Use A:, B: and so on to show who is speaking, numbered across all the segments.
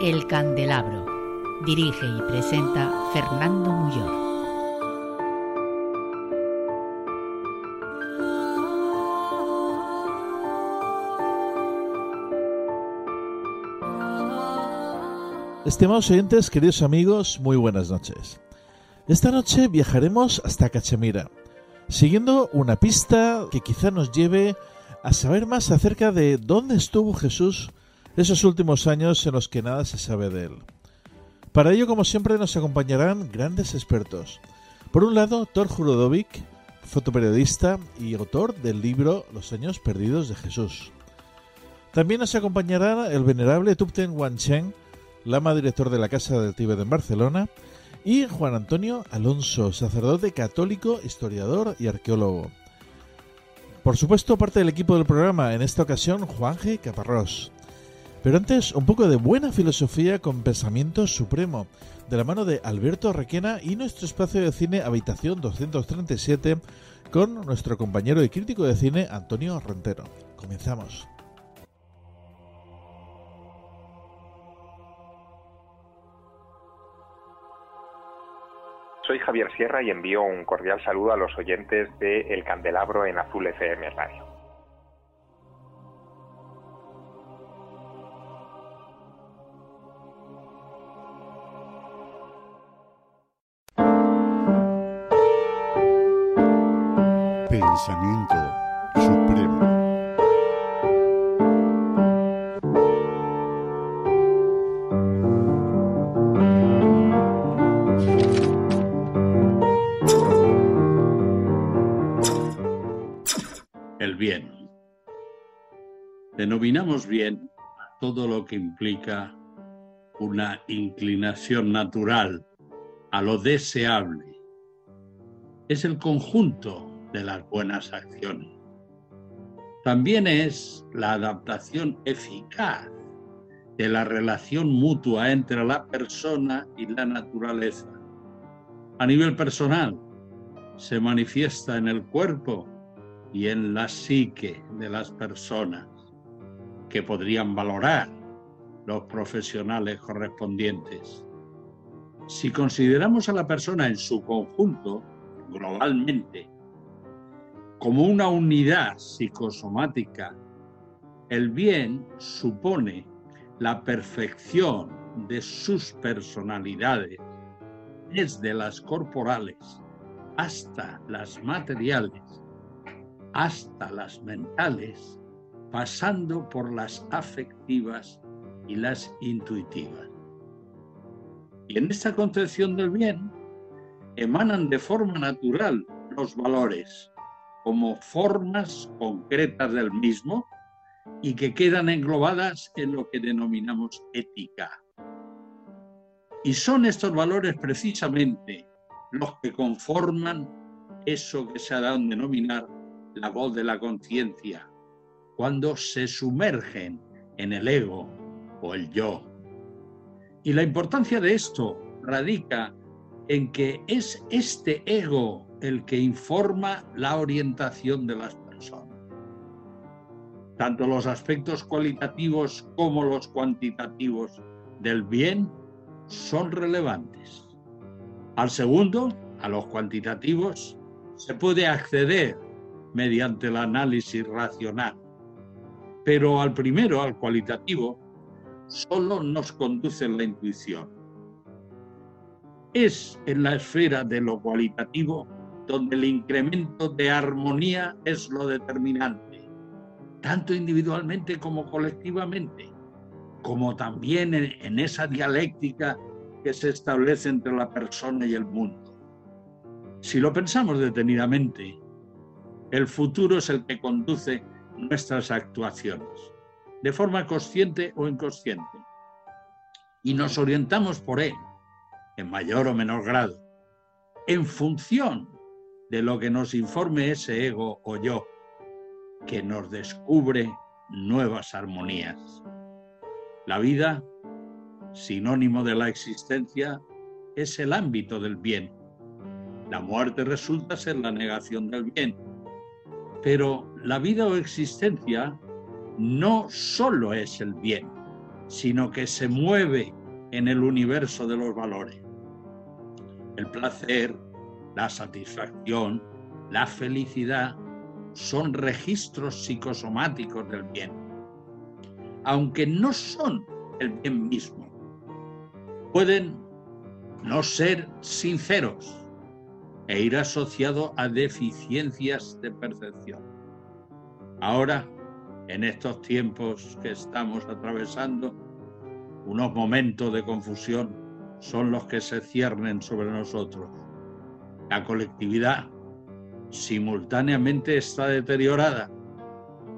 A: El Candelabro. Dirige y presenta Fernando Muyor.
B: Estimados oyentes, queridos amigos, muy buenas noches. Esta noche viajaremos hasta Cachemira, siguiendo una pista que quizá nos lleve a saber más acerca de dónde estuvo Jesús esos últimos años en los que nada se sabe de él. Para ello, como siempre, nos acompañarán grandes expertos. Por un lado, Thor Jurodovic, fotoperiodista y autor del libro Los años perdidos de Jesús. También nos acompañará el venerable Tupten Wanchen, lama director de la Casa del Tíbet en Barcelona, y Juan Antonio Alonso, sacerdote católico, historiador y arqueólogo. Por supuesto, parte del equipo del programa, en esta ocasión Juan G. Caparrós. Pero antes, un poco de buena filosofía con pensamiento supremo, de la mano de Alberto Requena y nuestro espacio de cine Habitación 237 con nuestro compañero y crítico de cine Antonio Rentero. Comenzamos.
C: Soy Javier Sierra y envío un cordial saludo a los oyentes de El Candelabro en Azul FM Radio.
D: Pensamiento supremo.
E: El bien. Denominamos bien todo lo que implica una inclinación natural a lo deseable. Es el conjunto de las buenas acciones. También es la adaptación eficaz de la relación mutua entre la persona y la naturaleza. A nivel personal, se manifiesta en el cuerpo y en la psique de las personas, que podrían valorar los profesionales correspondientes. Si consideramos a la persona en su conjunto, globalmente, como una unidad psicosomática, el bien supone la perfección de sus personalidades, desde las corporales hasta las materiales, hasta las mentales, pasando por las afectivas y las intuitivas. Y en esta concepción del bien emanan de forma natural los valores como formas concretas del mismo y que quedan englobadas en lo que denominamos ética. Y son estos valores precisamente los que conforman eso que se ha dado a denominar la voz de la conciencia, cuando se sumergen en el ego o el yo. Y la importancia de esto radica en que es este ego el que informa la orientación de las personas. Tanto los aspectos cualitativos como los cuantitativos del bien son relevantes. Al segundo, a los cuantitativos, se puede acceder mediante el análisis racional, pero al primero, al cualitativo, solo nos conduce la intuición. Es en la esfera de lo cualitativo donde el incremento de armonía es lo determinante, tanto individualmente como colectivamente, como también en, esa dialéctica que se establece entre la persona y el mundo. Si lo pensamos detenidamente, el futuro es el que conduce nuestras actuaciones, de forma consciente o inconsciente, y nos orientamos por él, en mayor o menor grado, en función de lo que nos informe ese ego o yo, que nos descubre nuevas armonías. La vida, sinónimo de la existencia, es el ámbito del bien. La muerte resulta ser la negación del bien. Pero la vida o existencia no solo es el bien, sino que se mueve en el universo de los valores. El placer, la satisfacción, la felicidad son registros psicosomáticos del bien, aunque no son el bien mismo. Pueden no ser sinceros e ir asociado a deficiencias de percepción. Ahora, en estos tiempos que estamos atravesando, unos momentos de confusión son los que se ciernen sobre nosotros la colectividad simultáneamente está deteriorada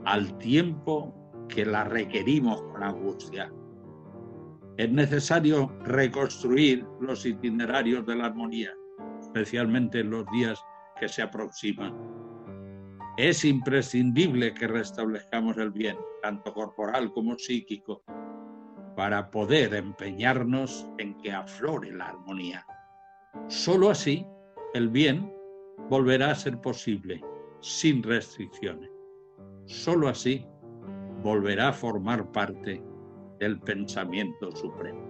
E: al tiempo que la requerimos con angustia. Es necesario reconstruir los itinerarios de la armonía, especialmente en los días que se aproximan. Es imprescindible que restablezcamos el bien, tanto corporal como psíquico, para poder empeñarnos en que aflore la armonía. Solo así el bien volverá a ser posible sin restricciones. Solo así volverá a formar parte del pensamiento supremo.